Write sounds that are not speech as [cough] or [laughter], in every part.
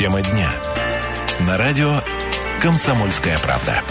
Тема дня. На радио «Комсомольская правда».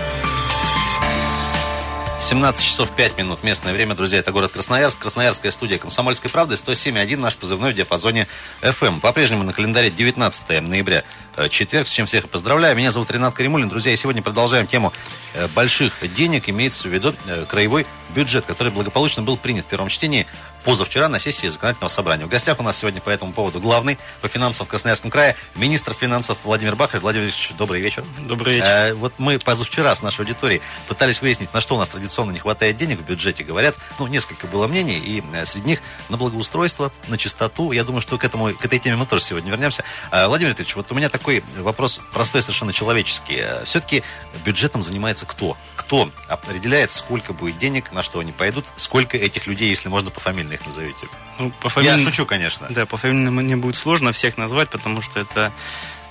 17 часов 5 минут. Местное время, друзья, это город Красноярск. Красноярская студия «Комсомольской правды», 107.1, наш позывной в диапазоне FM. По-прежнему на календаре 19 ноября, э, четверг, с чем всех поздравляю. Меня зовут Ренат Каримулин. Друзья, и сегодня продолжаем тему э, больших денег. Имеется в виду э, краевой бюджет, который благополучно был принят в первом чтении позавчера на сессии законодательного собрания. В гостях у нас сегодня по этому поводу главный по финансам в Красноярском крае, министр финансов Владимир Бахарев. Владимир Ильич, добрый вечер. Добрый вечер. Э, вот мы позавчера с нашей аудиторией пытались выяснить, на что у нас традиционно не хватает денег в бюджете. Говорят, ну, несколько было мнений, и э, среди них на благоустройство, на чистоту. Я думаю, что к, этому, к этой теме мы тоже сегодня вернемся. Э, Владимир Ильич, вот у меня такой вопрос простой, совершенно человеческий. Э, все-таки бюджетом занимается кто? Кто определяет, сколько будет денег, на что они пойдут, сколько этих людей, если можно, пофамильно их назовете? Ну, по фамилии... Я шучу, конечно. Да, по фамилии мне будет сложно всех назвать, потому что это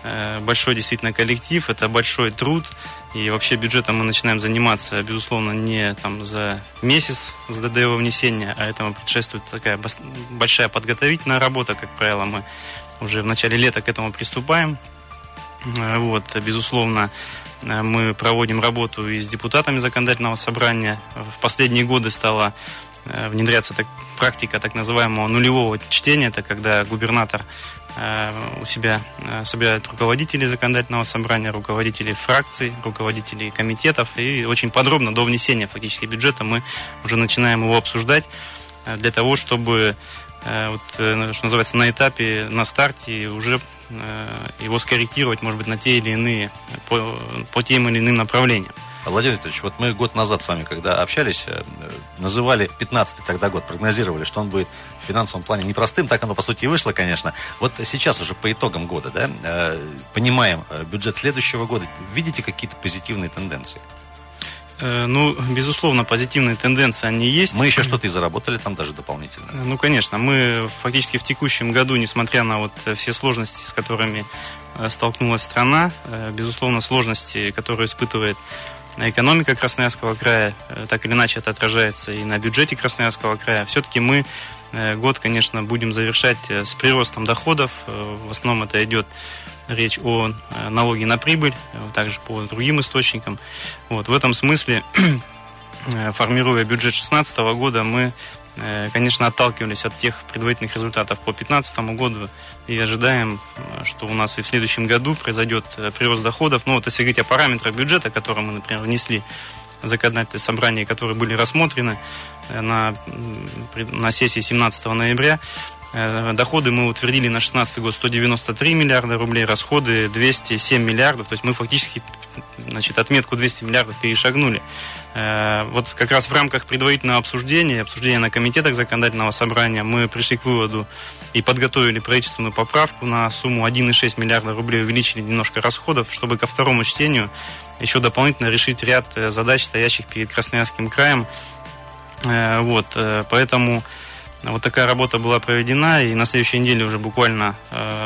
э, большой действительно коллектив, это большой труд. И вообще бюджетом мы начинаем заниматься, безусловно, не там за месяц до его внесения, а этому предшествует такая большая подготовительная работа, как правило, мы уже в начале лета к этому приступаем. Э, вот, безусловно, э, мы проводим работу и с депутатами законодательного собрания. В последние годы стало внедряться так, практика так называемого нулевого чтения. Это когда губернатор э, у себя э, собирает руководителей законодательного собрания, руководителей фракций, руководителей комитетов. И очень подробно до внесения фактически бюджета мы уже начинаем его обсуждать для того, чтобы вот, что называется, на этапе, на старте уже его скорректировать, может быть, на те или иные, по, по тем или иным направлениям. Владимир Викторович, вот мы год назад с вами, когда общались, э, называли 15-й тогда год, прогнозировали, что он будет в финансовом плане непростым, так оно по сути и вышло, конечно. Вот сейчас уже по итогам года, да, э, понимаем э, бюджет следующего года, видите какие-то позитивные тенденции? Ну, безусловно, позитивные тенденции, они есть. Мы еще что-то и заработали там даже дополнительно. Ну, конечно. Мы фактически в текущем году, несмотря на вот все сложности, с которыми столкнулась страна, безусловно, сложности, которые испытывает экономика Красноярского края, э, так или иначе это отражается и на бюджете Красноярского края. Все-таки мы э, год, конечно, будем завершать э, с приростом доходов. В основном это идет речь о налоге на прибыль, также по другим источникам. Вот, в этом смысле, [clears throat] формируя бюджет 2016 года, мы конечно, отталкивались от тех предварительных результатов по 2015 году и ожидаем, э, что у нас и в следующем году произойдет э, прирост доходов. Ну, вот если говорить о параметрах бюджета, которые мы, например, внесли в законодательное собрание, которые были рассмотрены на, на сессии 17 ноября, Доходы мы утвердили на 2016 год 193 миллиарда рублей, расходы 207 миллиардов. То есть мы фактически значит, отметку 200 миллиардов перешагнули. Э, вот как раз в рамках предварительного обсуждения, обсуждения на комитетах законодательного собрания, мы пришли к выводу и подготовили правительственную поправку на сумму 1,6 миллиарда рублей, увеличили немножко расходов, чтобы ко второму чтению еще дополнительно решить ряд э, задач, стоящих перед Красноярским краем. Э, вот, поэтому вот такая работа была проведена, и на следующей неделе уже буквально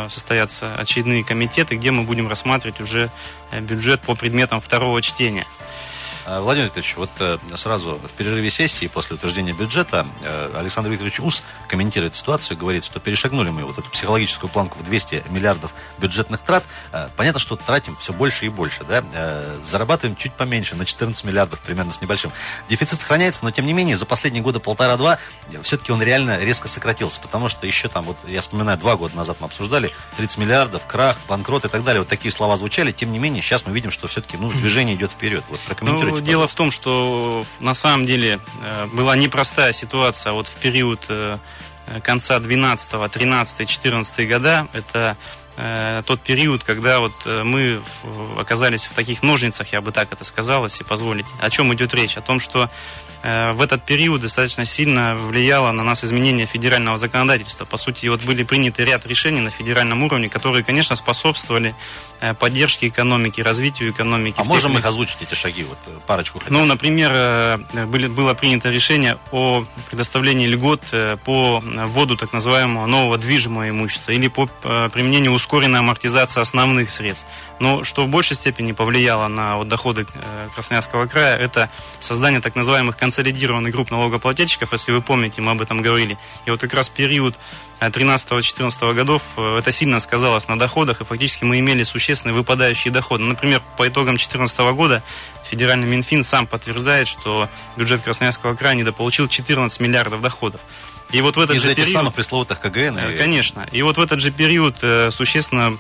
состоятся очередные комитеты, где мы будем рассматривать уже бюджет по предметам второго чтения. Э, Владимир Викторович, вот э, сразу в перерыве сессии после утверждения бюджета э, Александр Викторович Ус комментирует ситуацию, говорит, что перешагнули мы вот эту психологическую планку в 200 миллиардов бюджетных трат. Понятно, что тратим все больше и больше, да? Зарабатываем чуть поменьше, на 14 миллиардов примерно с небольшим. Дефицит сохраняется, но тем не менее за последние годы полтора-два все-таки он реально резко сократился, потому что еще там, вот я вспоминаю, два года назад мы обсуждали 30 миллиардов, крах, банкрот и так далее. Вот такие слова звучали. Тем не менее, сейчас мы видим, что все-таки ну, движение идет вперед. Вот прокомментируйте. Ну, дело в том, что на самом деле э, была непростая ситуация вот в период э, конца 12, 13, 14 года. Это э, тот период, когда вот мы оказались в таких ножницах, я бы так это сказал, если позволите. О чем идет речь? О том, что в этот период достаточно сильно влияло на нас изменение федерального законодательства. По сути, вот были приняты ряд решений на федеральном уровне, которые, конечно, способствовали Э, поддержки экономики, развитию экономики. А можем их озвучить, эти шаги, вот э, парочку? Хотя. Ну, например, э, были, было принято решение о предоставлении льгот по вводу так называемого нового движимого имущества или по применению ускоренная амортизация основных средств. Но что в большей степени повлияло на вот, доходы э, Красноярского края, это создание так называемых консолидированных групп налогоплательщиков, если вы помните, мы об этом говорили. И вот как раз период 13-14 годов это сильно сказалось на доходах, и фактически мы имели существенные выпадающие доходы. Например, по итогам 2014 года федеральный Минфин сам подтверждает, что бюджет Красноярского края недополучил 14 миллиардов доходов. И вот в этот Из же этих период... самых пресловутых КГН? И... Конечно. И вот в этот же период э, существенно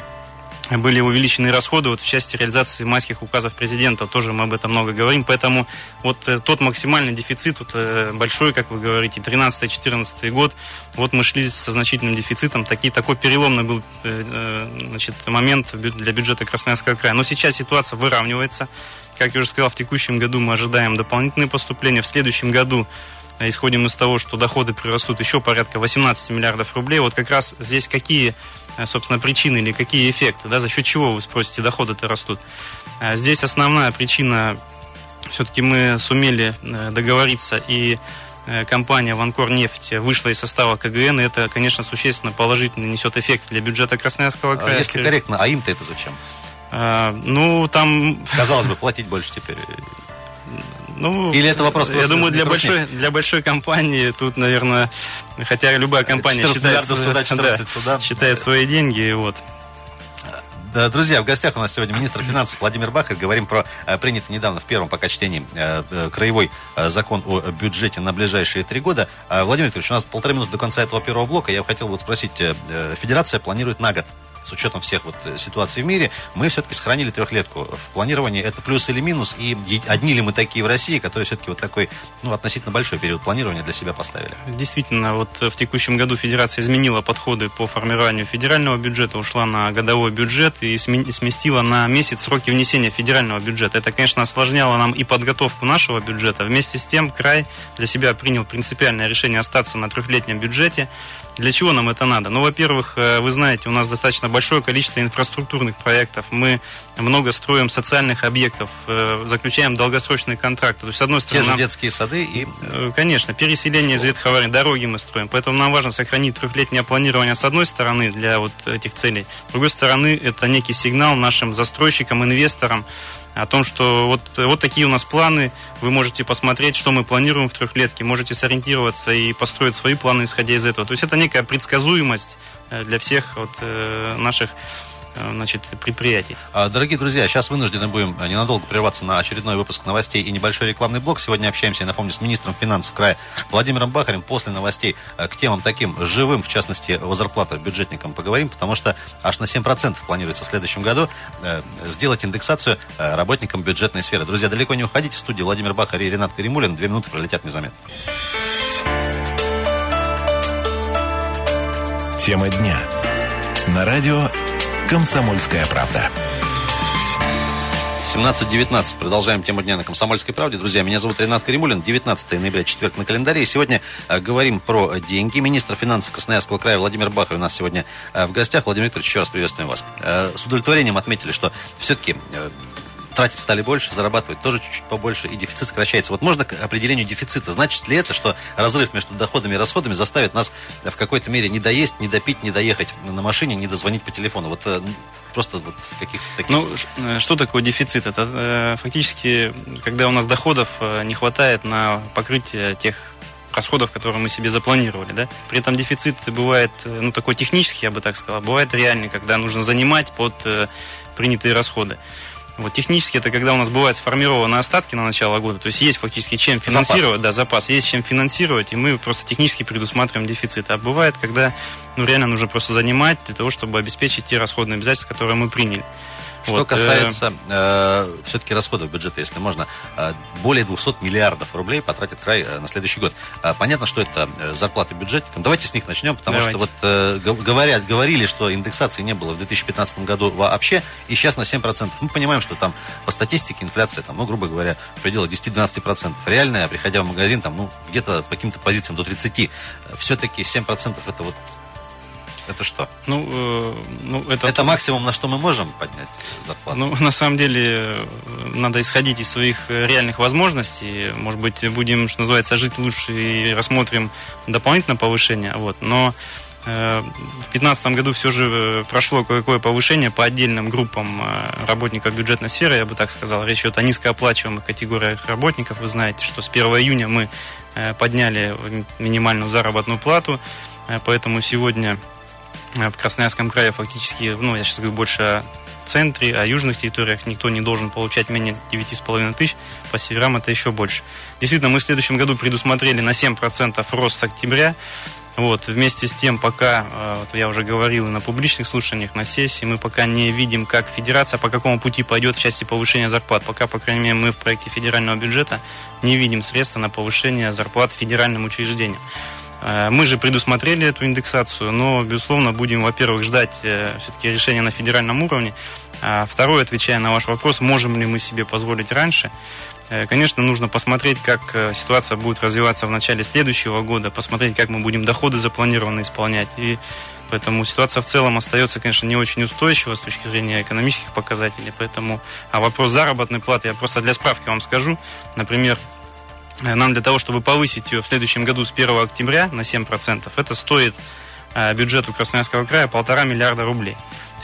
были увеличены расходы вот в части реализации майских указов президента, тоже мы об этом много говорим, поэтому вот э, тот максимальный дефицит, вот, э, большой, как вы говорите, 13-14 год, вот мы шли со значительным дефицитом, такие, такой переломный был значит, момент для бюджета Красноярского края. Но сейчас ситуация выравнивается, как я уже сказал, в текущем году мы ожидаем дополнительные поступления, в следующем году исходим из того, что доходы прирастут еще порядка 18 миллиардов рублей. Вот как раз здесь какие, э, собственно, причины или какие эффекты, да, за счет чего вы спросите, доходы-то растут. А здесь основная причина, все-таки мы сумели э, договориться и э, компания «Ванкор нефть» вышла из состава КГН, и это, конечно, существенно положительно несет эффект для бюджета Красноярского края. А если корректно, а им-то это зачем? А, ну, там... Казалось бы, платить больше теперь. Ну, Или это вопрос Я думаю, для большой, для большой компании тут, наверное, хотя любая компания считает, суда, 14 [laughs] да, суда. считает свои деньги, вот. Друзья, в гостях у нас сегодня министр финансов Владимир Бахарь. Говорим про э, принятый недавно в первом пока чтении э, э, краевой закон о бюджете на ближайшие три года. Владимир Викторович, у нас полторы минуты до конца этого первого блока. Я хотел вот спросить, федерация планирует на год с учетом всех вот э, ситуаций в мире, мы все-таки сохранили трехлетку в планировании. Это плюс или минус? И одни ли мы такие в России, которые все-таки вот такой, ну, относительно большой период планирования для себя поставили? Действительно, вот в текущем году Федерация изменила подходы по формированию федерального бюджета, ушла на годовой бюджет и сместила на месяц сроки внесения федерального бюджета. Это, конечно, осложняло нам и подготовку нашего бюджета. Вместе с тем, край для себя принял принципиальное решение остаться на трехлетнем бюджете. Для чего нам это надо? Ну, во-первых, э, вы знаете, у нас достаточно большое количество инфраструктурных проектов. Мы много строим социальных объектов, э, заключаем долгосрочные контракты. То есть, с одной стороны... Те же детские сады и... Э, конечно, переселение из ветховарни, дороги мы строим. Поэтому нам важно сохранить трехлетнее планирование с одной стороны для вот этих целей. С другой стороны, это некий сигнал нашим застройщикам, инвесторам, о том, что вот, вот такие у нас планы, вы можете посмотреть, что мы планируем в трехлетке, можете сориентироваться и построить свои планы, исходя из этого. То есть это некая предсказуемость для всех вот, э, наших Э, значит, предприятий. А, дорогие друзья, сейчас вынуждены будем э, ненадолго прерваться на очередной выпуск новостей и небольшой рекламный блок. Сегодня общаемся, я напомню, с министром финансов края Владимиром Бахарем. После новостей э, к темам таким живым, в частности, о зарплатах бюджетникам поговорим, потому что аж на 7% планируется в следующем году сделать индексацию работникам бюджетной сферы. Друзья, далеко не уходите. В студии Владимир Бахарь и Ренат Каримулин. Две минуты пролетят незаметно. Тема дня. На радио «Комсомольская правда». 17.19. Продолжаем тему дня на «Комсомольской правде». Друзья, меня зовут Ренат Каримулин. 19 ноября, четверг на календаре. И сегодня э, говорим про деньги. Министр финансов Красноярского края Владимир Бахарев у нас сегодня э, в гостях. Владимир Викторович, еще раз приветствуем вас. Э, с удовлетворением отметили, что все-таки э, тратить стали больше, зарабатывать тоже чуть-чуть побольше, и дефицит сокращается. Вот можно к определению дефицита. Значит ли это, что разрыв между доходами и расходами заставит нас в какой-то мере не доесть, не допить, не доехать на машине, не дозвонить по телефону? Вот э, просто вот в каких-то таких... Ну, э, что такое дефицит? Это э, фактически, когда у нас доходов э, не хватает на покрытие тех расходов, которые мы себе запланировали, да. При этом дефицит бывает, ну, такой технический, я бы так сказал, бывает реальный, когда нужно занимать под э, принятые расходы. Вот технически это когда у нас бывают сформированы остатки на начало года, то есть есть фактически чем финансировать, запас. да, запас, есть чем финансировать, и мы просто технически предусматриваем дефицит. А бывает, когда ну, реально нужно просто занимать для того, чтобы обеспечить те расходные обязательства, которые мы приняли. Что вот, касается э, все-таки расходов бюджета, если можно, э, более 200 миллиардов рублей потратит край э, на следующий год. Э, понятно, что это э, зарплаты бюджетникам. Давайте с них начнем, потому Давайте. что вот э, говорят, говорили, что индексации не было в 2015 году вообще, и сейчас на 7%. Мы понимаем, что там по статистике инфляция, там, ну, грубо говоря, в пределах 10-12%. Реальная, приходя в магазин, там, ну, где-то по каким-то позициям до 30%. Все-таки 7% это вот это что? Ну, э, ну это... Это максимум, на что мы можем поднять зарплату? Ну, на самом деле, надо исходить из своих реальных возможностей. Может быть, будем, что называется, жить лучше и рассмотрим дополнительное повышение. Вот. Но В 2015 году все же прошло кое-какое повышение по отдельным группам работников бюджетной сферы, я бы так сказал. Речь идет о низкооплачиваемых категориях работников. Вы знаете, что с 1 июня мы подняли минимальную заработную плату, поэтому сегодня в Красноярском крае фактически, ну, я сейчас говорю больше о центре, о южных территориях никто не должен получать менее 9,5 тысяч, по северам это еще больше. Действительно, мы в следующем году предусмотрели на 7% рост с октября. Вот, вместе с тем, пока, э, вот я уже говорил на публичных слушаниях, на сессии, мы пока не видим, как федерация, по какому пути пойдет в части повышения зарплат. Пока, по крайней мере, мы в проекте федерального бюджета не видим средства на повышение зарплат федеральным учреждениям. Э, мы же предусмотрели эту индексацию, но, безусловно, будем, во-первых, ждать э, все-таки решения на федеральном уровне. А второе, отвечая на ваш вопрос, можем ли мы себе позволить раньше, э, Конечно, нужно посмотреть, как ситуация будет развиваться в начале следующего года, посмотреть, как мы будем доходы запланированно исполнять. И поэтому ситуация в целом остается, конечно, не очень устойчива с точки зрения экономических показателей. Поэтому, а вопрос заработной платы, я просто для справки вам скажу. Например, нам для того, чтобы повысить ее в следующем году с 1 октября на 7%, это стоит э, бюджету Красноярского края полтора миллиарда рублей.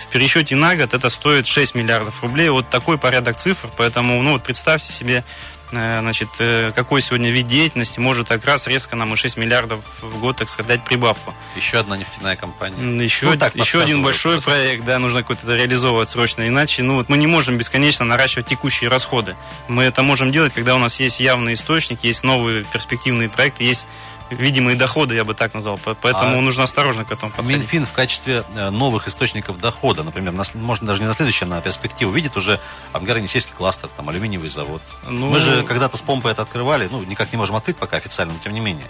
В пересчете на год это стоит 6 миллиардов рублей. Вот такой порядок цифр. Поэтому, ну вот представьте себе, Э, значит, э, какой сегодня вид деятельности может как раз резко нам и 6 миллиардов в год, так сказать, прибавку. Еще одна нефтяная компания. Еще, ну, так, еще один большой просто. проект, да, нужно какой-то реализовывать срочно, иначе, ну вот мы не можем бесконечно наращивать текущие расходы. Мы это можем делать, когда у нас есть явный источник, есть новые перспективные проекты, есть видимые доходы, я бы так назвал. Поэтому а нужно осторожно к этому подходить. Минфин в качестве э, новых источников дохода, например, на, можно даже не на следующее, а на перспективу, видит уже Ангаро-Енисейский кластер, там, алюминиевый завод. Ну... Мы же когда-то с помпой это открывали, ну, никак не можем открыть пока официально, но тем не менее.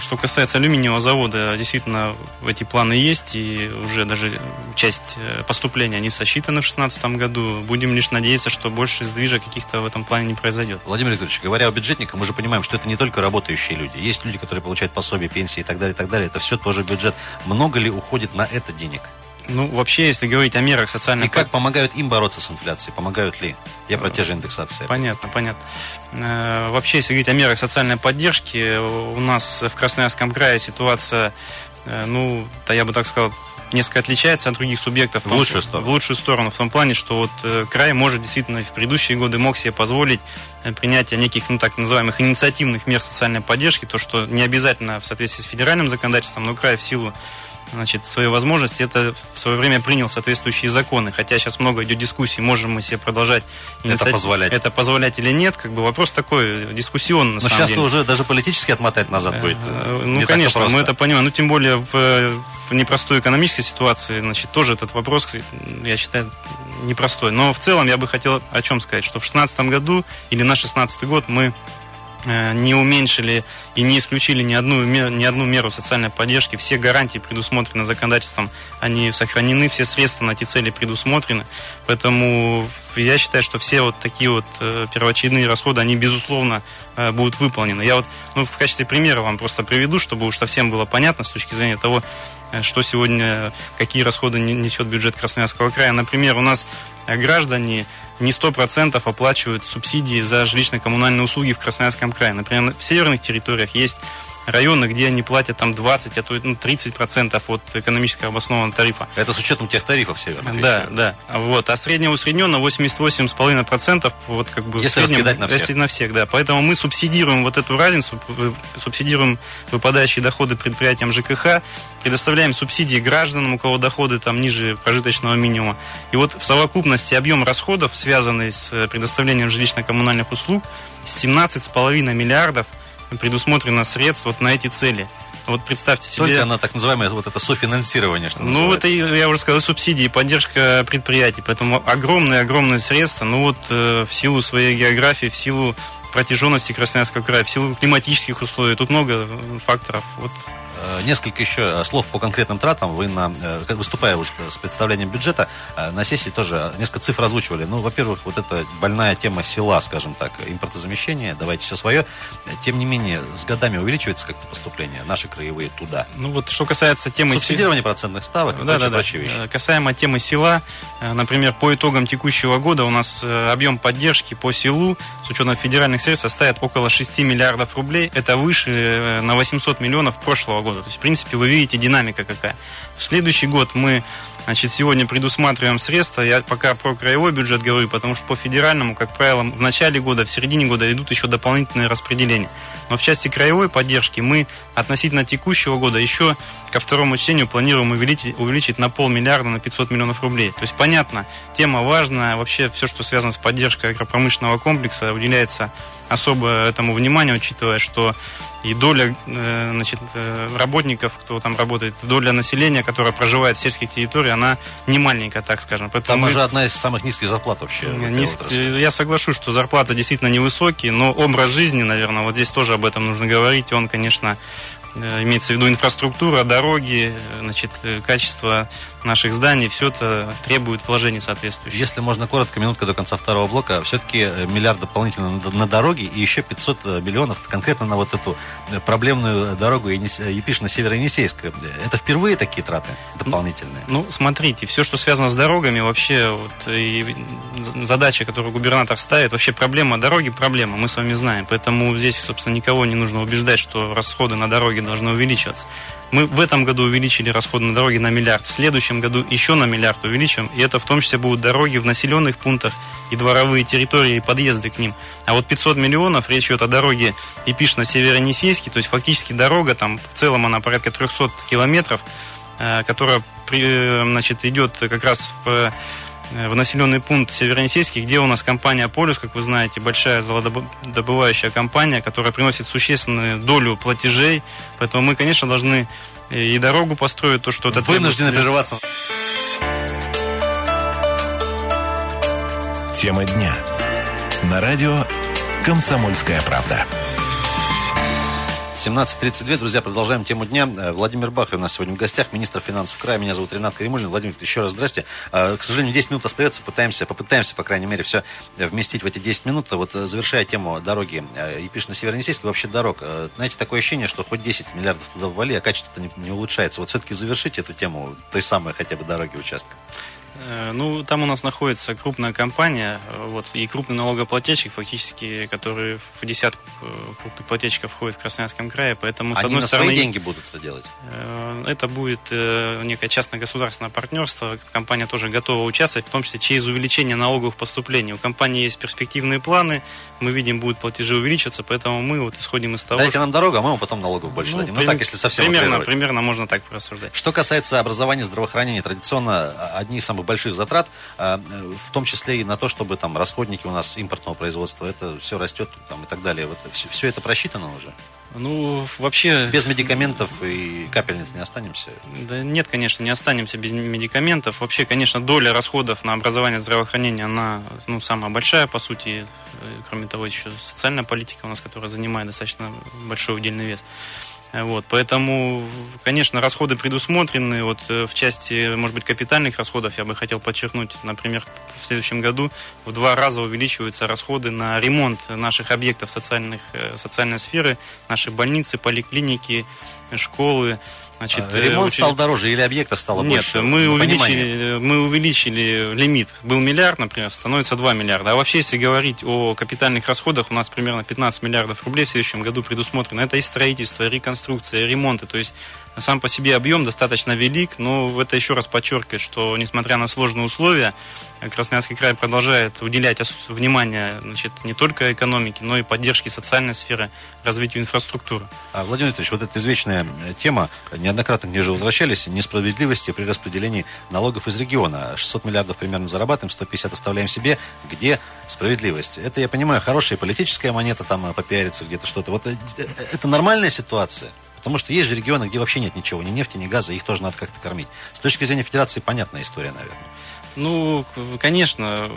Что касается алюминиевого завода, действительно, эти планы есть, и уже даже часть э, поступления не сосчитаны в 2016 году. Будем лишь надеяться, что больше сдвижа каких-то в этом плане не произойдет. Владимир Викторович, говоря о бюджетниках, мы же понимаем, что это не только работающие люди. Есть люди, которые получают пособие, пенсии и так далее, и так далее. Это все тоже бюджет. Много ли уходит на это денег? Ну, вообще, если говорить о мерах социальной... И как помогают им бороться с инфляцией? Помогают ли? Я про те же индексации. Понятно, понятно. Э, вообще, если говорить о мерах социальной поддержки, у нас в Красноярском крае ситуация, э, ну, да я бы так сказал, несколько отличается от других субъектов. В лучшую сторону. В лучшую сторону, в том плане, что вот э, край может действительно в предыдущие годы мог себе позволить принятие неких, ну, так называемых инициативных мер социальной поддержки, то, что не обязательно в соответствии с федеральным законодательством, но край в силу значит, свои возможности, это в свое время принял соответствующие законы. Хотя сейчас много идет дискуссий, можем мы себе продолжать это позволять. Это позволять или нет, как бы вопрос такой дискуссионный. Но сейчас деле. уже даже политически отмотать назад э, будет. Э, ну, конечно, мы это понимаем. Ну, тем более в, в непростой экономической ситуации, значит, тоже этот вопрос, я считаю, непростой. Но в целом я бы хотел о чем сказать, что в 2016 году или на 2016 год мы не уменьшили и не исключили ни одну, ни одну меру социальной поддержки. Все гарантии предусмотрены законодательством, они сохранены, все средства на эти цели предусмотрены. Поэтому я считаю, что все вот такие вот э, первоочередные расходы, они, безусловно, э, будут выполнены. Я вот ну, в качестве примера вам просто приведу, чтобы уж совсем было понятно с точки зрения того, что сегодня, какие расходы несет бюджет Красноярского края. Например, у нас граждане не 100% оплачивают субсидии за жилищно-коммунальные услуги в Красноярском крае. Например, в северных территориях есть районы, где они платят там 20, а то ну, 30 процентов от экономически обоснованного тарифа. Это с учетом тех тарифов северных. Да, еще. да. Вот. А среднего усредненно 88,5 процентов. Вот как бы если среднем, раскидать на всех. Если на всех, да. Поэтому мы субсидируем вот эту разницу, субсидируем выпадающие доходы предприятиям ЖКХ, предоставляем субсидии гражданам, у кого доходы там ниже прожиточного минимума. И вот в совокупности объем расходов, связанный с предоставлением жилищно-коммунальных услуг, 17,5 миллиардов – предусмотрено средств вот на эти цели. Вот представьте себе... Только она так называемое вот это софинансирование, что Ну, это, я уже сказал, субсидии, поддержка предприятий. Поэтому огромные-огромные средства. Ну, вот э, в силу своей географии, в силу протяженности Красноярского края, в силу климатических условий. Тут много факторов. Вот Э, несколько еще э, слов по конкретным тратам. Вы, на, э, выступая уже с представлением бюджета, на сессии тоже несколько цифр озвучивали. Ну, во-первых, вот эта больная тема села, скажем так, импортозамещение, давайте все свое. Тем не менее, с годами увеличивается как-то поступление, наши краевые туда. Ну, вот что касается темы... Субсидирование процентных ставок да, да, да. Вещи. Касаемо темы села, например, по итогам текущего года у нас объем поддержки по селу с учетом федеральных средств составит около 6 миллиардов рублей. Это выше на 800 миллионов прошлого года году. То есть, в принципе, вы видите динамика какая. В следующий год мы Значит, сегодня предусматриваем средства. Я пока про краевой бюджет говорю, потому что по федеральному, как правило, в начале года, в середине года идут еще дополнительные распределения. Но в части краевой поддержки мы относительно текущего года еще ко второму чтению планируем увеличить, увеличить на полмиллиарда на 500 миллионов рублей. То есть, понятно, тема важная. Вообще, все, что связано с поддержкой агропромышленного комплекса, уделяется особо этому внимание, учитывая, что и доля э, значит, э, работников, кто там работает, доля населения, которая проживает в сельских территориях, она не маленькая, так скажем. Поэтому там мы... уже одна из самых низких зарплат вообще. Низк... Я соглашусь, что зарплата действительно невысокие, но образ жизни, наверное, вот здесь тоже об этом нужно говорить, он, конечно, имеется в виду инфраструктура, дороги, э, значит, э, качество наших зданий, все это требует вложений соответствующих. Если можно коротко, минутка до конца второго блока, все-таки миллиард дополнительно на, дороги и еще 500 миллионов конкретно на вот эту проблемную дорогу Епишина-Северо-Енисейск. Это впервые такие траты дополнительные? Ну, смотрите, все, что связано с дорогами, вообще вот, и задача, которую губернатор ставит, вообще проблема дороги, проблема, мы с вами знаем. Поэтому здесь, собственно, никого не нужно убеждать, что расходы на дороги дороги должны увеличиваться. Мы в этом году увеличили расходы на дороги на миллиард, в следующем году еще на миллиард увеличим, и это в том числе будут дороги в населенных пунктах и дворовые территории, и подъезды к ним. А вот 500 миллионов, речь идет о дороге Епиш-на то есть фактически дорога, там в целом она порядка 300 километров, э, которая э, значит, идет как раз в в населенный пункт Северонесейский, где у нас компания «Полюс», как вы знаете, большая золотодобывающая компания, которая приносит существенную долю платежей. Поэтому мы, конечно, должны и дорогу построить, то, что это Вынуждены прерываться. Тема дня. На радио «Комсомольская правда». 17.32, друзья, продолжаем тему дня. Э, Владимир Бахов у нас сегодня в гостях, министр финансов края. Меня зовут Ренат Каримулин. Владимир, еще раз здрасте. Э, к сожалению, 10 минут остается. Пытаемся, попытаемся, по крайней мере, все вместить в эти 10 минут. Вот э, завершая тему дороги Епишно-Северонесейск, вообще дорог. Знаете, такое ощущение, что хоть 10 миллиардов туда ввали, а качество-то не, не улучшается. Вот все-таки завершите эту тему той самой хотя бы дороги участка. Э, ну, там у нас находится крупная компания, э, вот, и крупный налогоплательщик, фактически, который в десятку э, крупных плательщиков входит в Красноярском крае, поэтому, Они с одной на стороны... свои деньги будут это делать? Это будет некое частно-государственное партнерство, компания тоже готова участвовать, в том числе через увеличение налоговых поступлений. У компании есть перспективные планы, мы видим, будут платежи увеличиваться, поэтому мы вот исходим из того, Дайте что... нам дорогу, а мы потом налогов больше ну, дадим. Ну, так, если совсем примерно, примерно можно так рассуждать. Что касается образования, здравоохранения, традиционно одни из самых больших затрат, а, в том числе и на то, чтобы там расходники у нас импортного производства, это все растет там, и так далее. Вот все, все это просчитано уже? Ну, вообще... Без медикаментов и капельниц не останемся? Да нет, конечно, не останемся без медикаментов. Вообще, конечно, доля расходов на образование здравоохранение, она ну, самая большая, по сути. Кроме того, еще социальная политика у нас, которая занимает достаточно большой удельный вес. Вот, поэтому, конечно, расходы предусмотрены. Вот э, в части, может быть, капитальных расходов я бы хотел подчеркнуть, например, в следующем году в два раза увеличиваются расходы на ремонт наших объектов социальных, э, социальной сферы, наши больницы, поликлиники, школы, Значит, а, Ремонт очень... стал дороже или объектов стало Нет, больше? мы увеличили, мы увеличили лимит. Был миллиард, например, становится 2 миллиарда. А вообще, если говорить о капитальных расходах, у нас примерно 15 миллиардов рублей в следующем году предусмотрено. Это и строительство, и реконструкция, и ремонты. То есть сам по себе объем достаточно велик, но это еще раз подчеркивает, что несмотря на сложные условия, Красноярский край продолжает уделять внимание значит, не только экономике, но и поддержке социальной сферы, развитию инфраструктуры. А, Владимир Викторович, вот эта извечная тема, неоднократно к ней уже возвращались, несправедливости при распределении налогов из региона. 600 миллиардов примерно зарабатываем, 150 оставляем себе. Где справедливость? Это, я понимаю, хорошая политическая монета, там попиариться где-то что-то. Вот э, это нормальная ситуация? Потому что есть же регионы, где вообще нет ничего, ни нефти, ни газа, их тоже надо как-то кормить. С точки зрения федерации понятная история, наверное. Ну, конечно,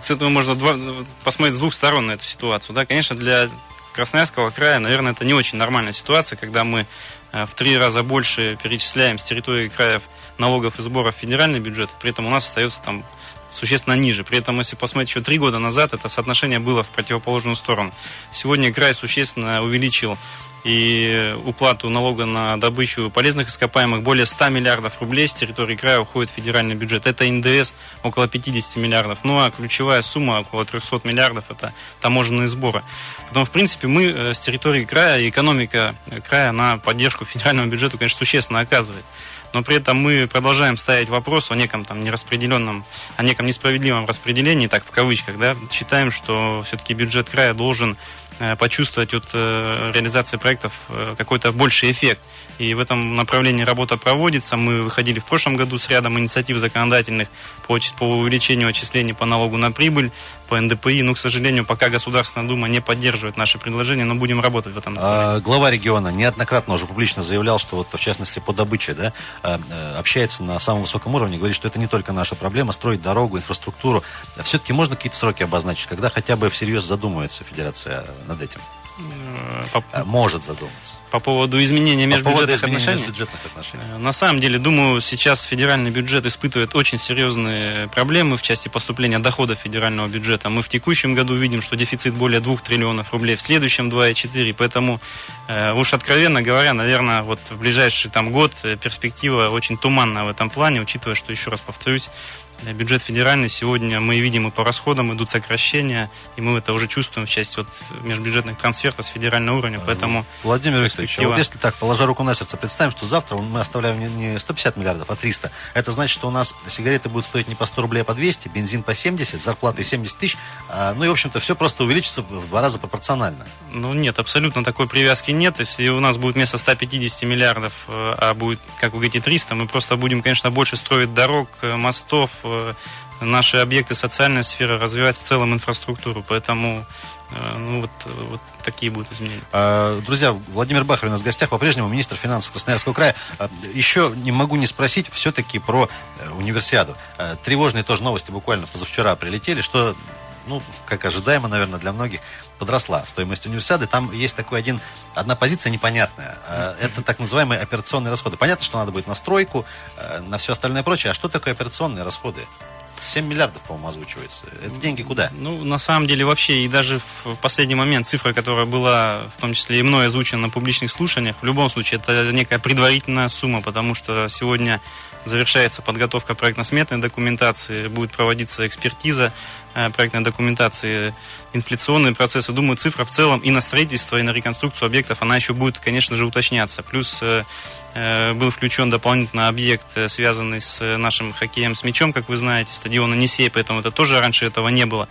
с этого можно два, посмотреть с двух сторон на эту ситуацию. Да, конечно, для Красноярского края, наверное, это не очень нормальная ситуация, когда мы э, в три раза больше перечисляем с территории краев налогов и сборов в федеральный бюджет, при этом у нас остается там существенно ниже. При этом, если посмотреть еще три года назад, это соотношение было в противоположную сторону. Сегодня край существенно увеличил и уплату налога на добычу полезных ископаемых более 100 миллиардов рублей с территории края уходит в федеральный бюджет. Это НДС около 50 миллиардов. Ну а ключевая сумма около 300 миллиардов это таможенные сборы. Поэтому, в принципе, мы э, с территории края, экономика края на поддержку [laughs] федерального бюджета, конечно, существенно оказывает но при этом мы продолжаем ставить вопрос о неком там нераспределенном, о неком несправедливом распределении, так в кавычках, да, считаем, что все-таки бюджет края должен Э, почувствовать от э, реализации проектов э, какой-то больший эффект. И в этом направлении работа проводится. Мы выходили в прошлом году с рядом инициатив законодательных по, по увеличению отчислений по налогу на прибыль, по НДПИ. Ну, к сожалению, пока Государственная Дума не поддерживает наши предложения, но будем работать в этом направлении. А, глава региона неоднократно уже публично заявлял, что вот, в частности, по добыче, да, а, общается на самом высоком уровне, говорит, что это не только наша проблема, строить дорогу, инфраструктуру. Все-таки можно какие-то сроки обозначить, когда хотя бы всерьез задумается Федерация над этим? По... Э, может задуматься. По поводу изменения межбюджетных, по поводу отношений? межбюджетных отношений. Э, на самом деле, думаю, сейчас федеральный бюджет испытывает очень серьезные проблемы в части поступления доходов федерального бюджета. Мы в текущем году видим, что дефицит более 2 триллионов рублей, в следующем 2,4. Поэтому, э, уж откровенно говоря, наверное, вот в ближайший там, год перспектива очень туманная в этом плане, учитывая, что, еще раз повторюсь, бюджет федеральный сегодня мы видим и по расходам идут сокращения, и мы это уже чувствуем в части вот межбюджетных трансфертов с федерального уровня, поэтому... Владимир Викторович, а вот если так, положа руку на сердце, представим, что завтра мы оставляем не 150 миллиардов, а 300. Это значит, что у нас сигареты будут стоить не по 100 рублей, а по 200, бензин по 70, зарплаты 70 тысяч, а, ну и, в общем-то, все просто увеличится в два раза пропорционально. Ну нет, абсолютно такой привязки нет. Если у нас будет вместо 150 миллиардов, э, а будет, как вы говорите, 300, мы просто будем, конечно, больше строить дорог, э, мостов, Э, наши объекты социальной сферы, развивать в целом инфраструктуру. Поэтому э, ну, вот, вот такие будут изменения. А, друзья, Владимир Бахарь у нас в гостях, по-прежнему министр финансов Красноярского края. А, еще не могу не спросить все-таки про э, универсиаду. Тревожные тоже новости буквально позавчера прилетели, что ну, как ожидаемо, наверное, для многих, подросла стоимость универсиады. Там есть такой один, одна позиция непонятная. Э, это так называемые операционные расходы. Понятно, что надо будет на стройку, э, на все остальное прочее. А что такое операционные расходы? 7 миллиардов, по-моему, озвучивается. Это деньги куда? Ну, на самом деле, вообще, и даже в последний момент цифра, которая была, в том числе и мной озвучена на публичных слушаниях, в любом случае, это некая предварительная сумма, потому что сегодня завершается подготовка проектно-сметной документации, будет проводиться экспертиза проектной документации, инфляционные процессы. Думаю, цифра в целом и на строительство, и на реконструкцию объектов, она еще будет, конечно же, уточняться. Плюс э, э, был включен дополнительный объект, связанный с нашим хоккеем с мячом, как вы знаете, стадиона Несей, поэтому это тоже раньше этого не было.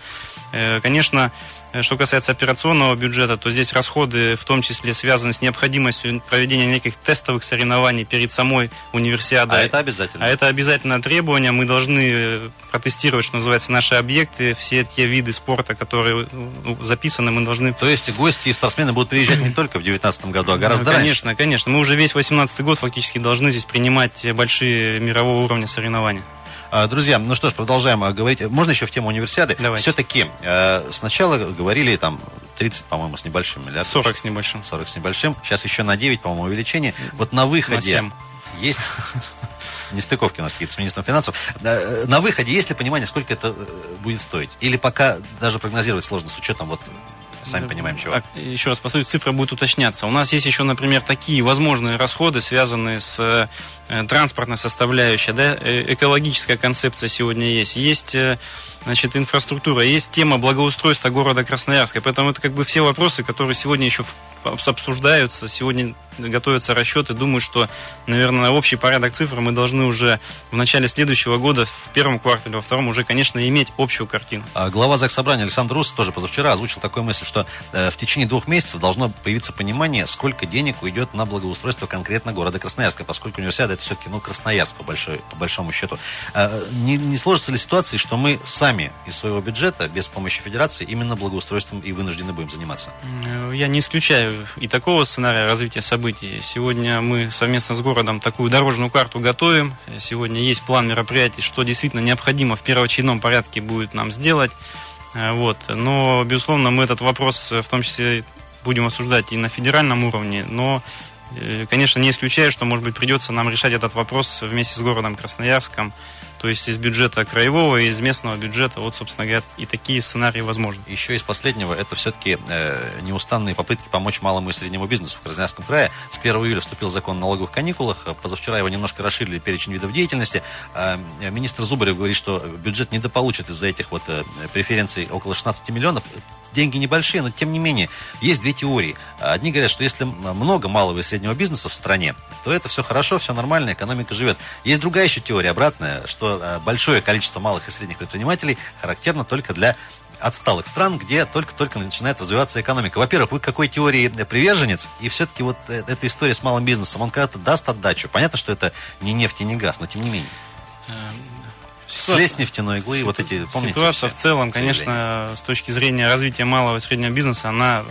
Конечно, Э, что касается операционного бюджета, то здесь расходы в том числе связаны с необходимостью проведения неких тестовых соревнований перед самой универсиадой. А это обязательно? А это обязательное требование. Мы должны э, протестировать, что называется, наши объекты, все те виды спорта, которые ну, записаны, мы должны... То есть гости и спортсмены будут приезжать не только в 2019 году, а гораздо конечно, раньше? Конечно, конечно. Мы уже весь 2018 год фактически должны здесь принимать большие мирового уровня соревнования. А, друзья, ну что ж, продолжаем а, говорить. Можно еще в тему универсиады? Давайте. Все-таки э, сначала говорили там 30, по-моему, с небольшим миллиардов. 40 с небольшим. 40 с небольшим. Сейчас еще на 9, по-моему, увеличение. Вот на выходе... На 7. Есть нестыковки у нас какие-то с министром финансов. Э, на выходе есть ли понимание, сколько это э, будет стоить? Или пока даже прогнозировать сложно с учетом вот сами понимаем чего. Еще раз повторюсь, цифра будет уточняться. У нас есть еще, например, такие возможные расходы, связанные с э, транспортной составляющей, да, э, экологическая концепция сегодня есть. Есть э, значит, инфраструктура, есть тема благоустройства города Красноярска. Поэтому это как бы все вопросы, которые сегодня еще обсуждаются, сегодня готовятся расчеты. Думаю, что, наверное, на общий порядок цифр мы должны уже в начале следующего года, в первом квартале, во втором уже, конечно, иметь общую картину. А глава Заксобрания Александр Рус тоже позавчера озвучил такую мысль, что э, в течение двух месяцев должно появиться понимание, сколько денег уйдет на благоустройство конкретно города Красноярска, поскольку универсиада это все-таки ну, Красноярск по, большой, по большому счету. А, не, не сложится ли ситуация, что мы сами из своего бюджета, без помощи федерации, именно благоустройством и вынуждены будем заниматься? Я не исключаю и такого сценария развития событий. Сегодня мы совместно с городом такую дорожную карту готовим. Сегодня есть план мероприятий, что действительно необходимо в первоочередном порядке будет нам сделать. Э, вот. Но, безусловно, мы этот вопрос в том числе будем обсуждать и на федеральном уровне, но э, Конечно, не исключаю, что, может быть, придется нам решать этот вопрос вместе с городом Красноярском то есть из бюджета краевого из местного бюджета. Вот, собственно говоря, и такие сценарии возможны. Еще из последнего, это все-таки э, неустанные попытки помочь малому и среднему бизнесу в Красноярском крае. С 1 июля вступил закон о налоговых каникулах. Позавчера его немножко расширили перечень видов деятельности. Э, министр Зубарев говорит, что бюджет недополучит из-за этих вот э, преференций около 16 миллионов деньги небольшие, но тем не менее есть две теории. Одни говорят, что если много малого и среднего бизнеса в стране, то это все хорошо, все нормально, экономика живет. Есть другая еще теория обратная, что э, большое количество малых и средних предпринимателей характерно только для отсталых стран, где только-только начинает развиваться экономика. Во-первых, вы какой теории приверженец, и все-таки вот э, эта история с малым бизнесом, он когда-то даст отдачу. Понятно, что это не нефть и не газ, но тем не менее. Ситуация, Слезть нефтяной иглы, вот эти, помните? Ситуация в целом, конечно, с точки зрения развития малого и среднего бизнеса, она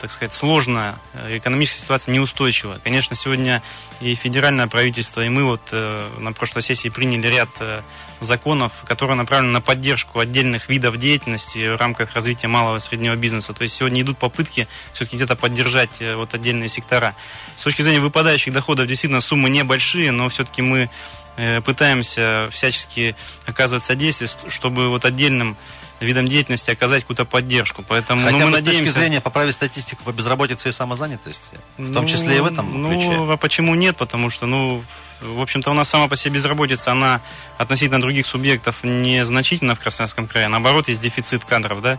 так сказать, сложная, экономическая ситуация неустойчивая. Конечно, сегодня и федеральное правительство, и мы вот э, на прошлой сессии приняли ряд э, законов, которые направлены на поддержку отдельных видов деятельности в рамках развития малого и среднего бизнеса. То есть сегодня идут попытки все-таки где-то поддержать э, вот отдельные сектора. С точки зрения выпадающих доходов действительно суммы небольшие, но все-таки мы Э, пытаемся всячески оказывать содействие, чтобы вот отдельным видам деятельности оказать какую-то поддержку. Поэтому Хотя ну, мы с надеемся... точки зрения поправить статистику по безработице и самозанятости, в ну, том числе и в этом ну, ключе. Ну, а почему нет? Потому что, ну, в общем-то, у нас сама по себе безработица, она относительно других субъектов незначительна в Красноярском крае. Наоборот, есть дефицит кадров, да.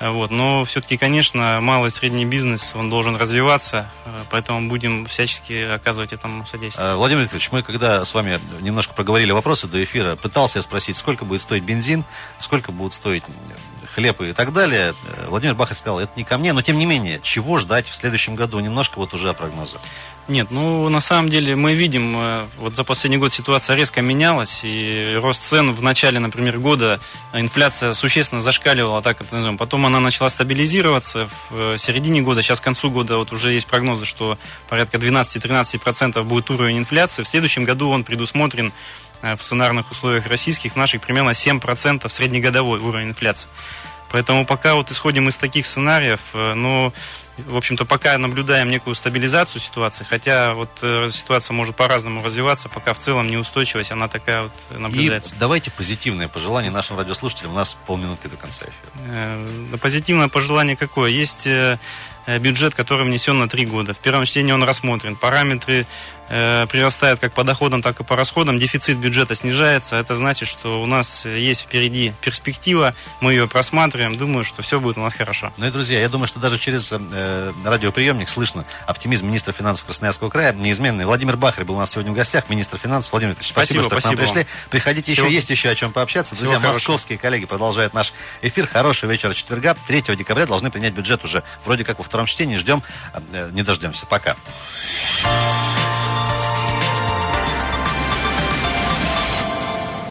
Вот. Но все-таки, конечно, малый и средний бизнес, он должен развиваться, э, поэтому будем всячески оказывать этому содействие. Э, Владимир Викторович, мы когда с вами немножко проговорили вопросы до эфира, пытался я спросить, сколько будет стоить бензин, сколько будет стоить хлеб и так далее. Э, Владимир Бахарь сказал, это не ко мне, но тем не менее, чего ждать в следующем году? Немножко вот уже о прогнозах. Нет, ну на самом деле мы видим, э, вот за последний год ситуация резко менялась, и рост цен в начале, например, года, инфляция существенно зашкаливала, так это назовем. Потом она начала стабилизироваться в э, середине года, сейчас к концу года вот уже есть прогнозы, что порядка 12-13% будет уровень инфляции. В следующем году он предусмотрен э, в сценарных условиях российских, наших примерно 7% среднегодовой уровень инфляции. Поэтому пока вот исходим из таких сценариев, но в общем-то, пока наблюдаем некую стабилизацию ситуации, хотя вот э, ситуация может по-разному развиваться, пока в целом неустойчивость, она такая вот наблюдается. И давайте позитивное пожелание нашим радиослушателям. У нас полминутки до конца эфира. Э, позитивное пожелание какое? Есть э, бюджет, который внесен на три года. В первом чтении он рассмотрен. Параметры Э, прирастает как по доходам, так и по расходам, дефицит бюджета снижается. Это значит, что у нас есть впереди перспектива, мы ее просматриваем, думаю, что все будет у нас хорошо. Ну и, друзья, я думаю, что даже через э, радиоприемник слышно оптимизм министра финансов Красноярского края, неизменный. Владимир Бахарь был у нас сегодня в гостях, министр финансов. Владимир Ильич, спасибо, спасибо, что спасибо к нам пришли. Приходите Всего... еще, есть еще о чем пообщаться. Друзья, Всего московские хорошего. коллеги продолжают наш эфир. Хорошего вечера четверга. 3 декабря должны принять бюджет уже вроде как во втором чтении. Ждем, э, не дождемся. Пока.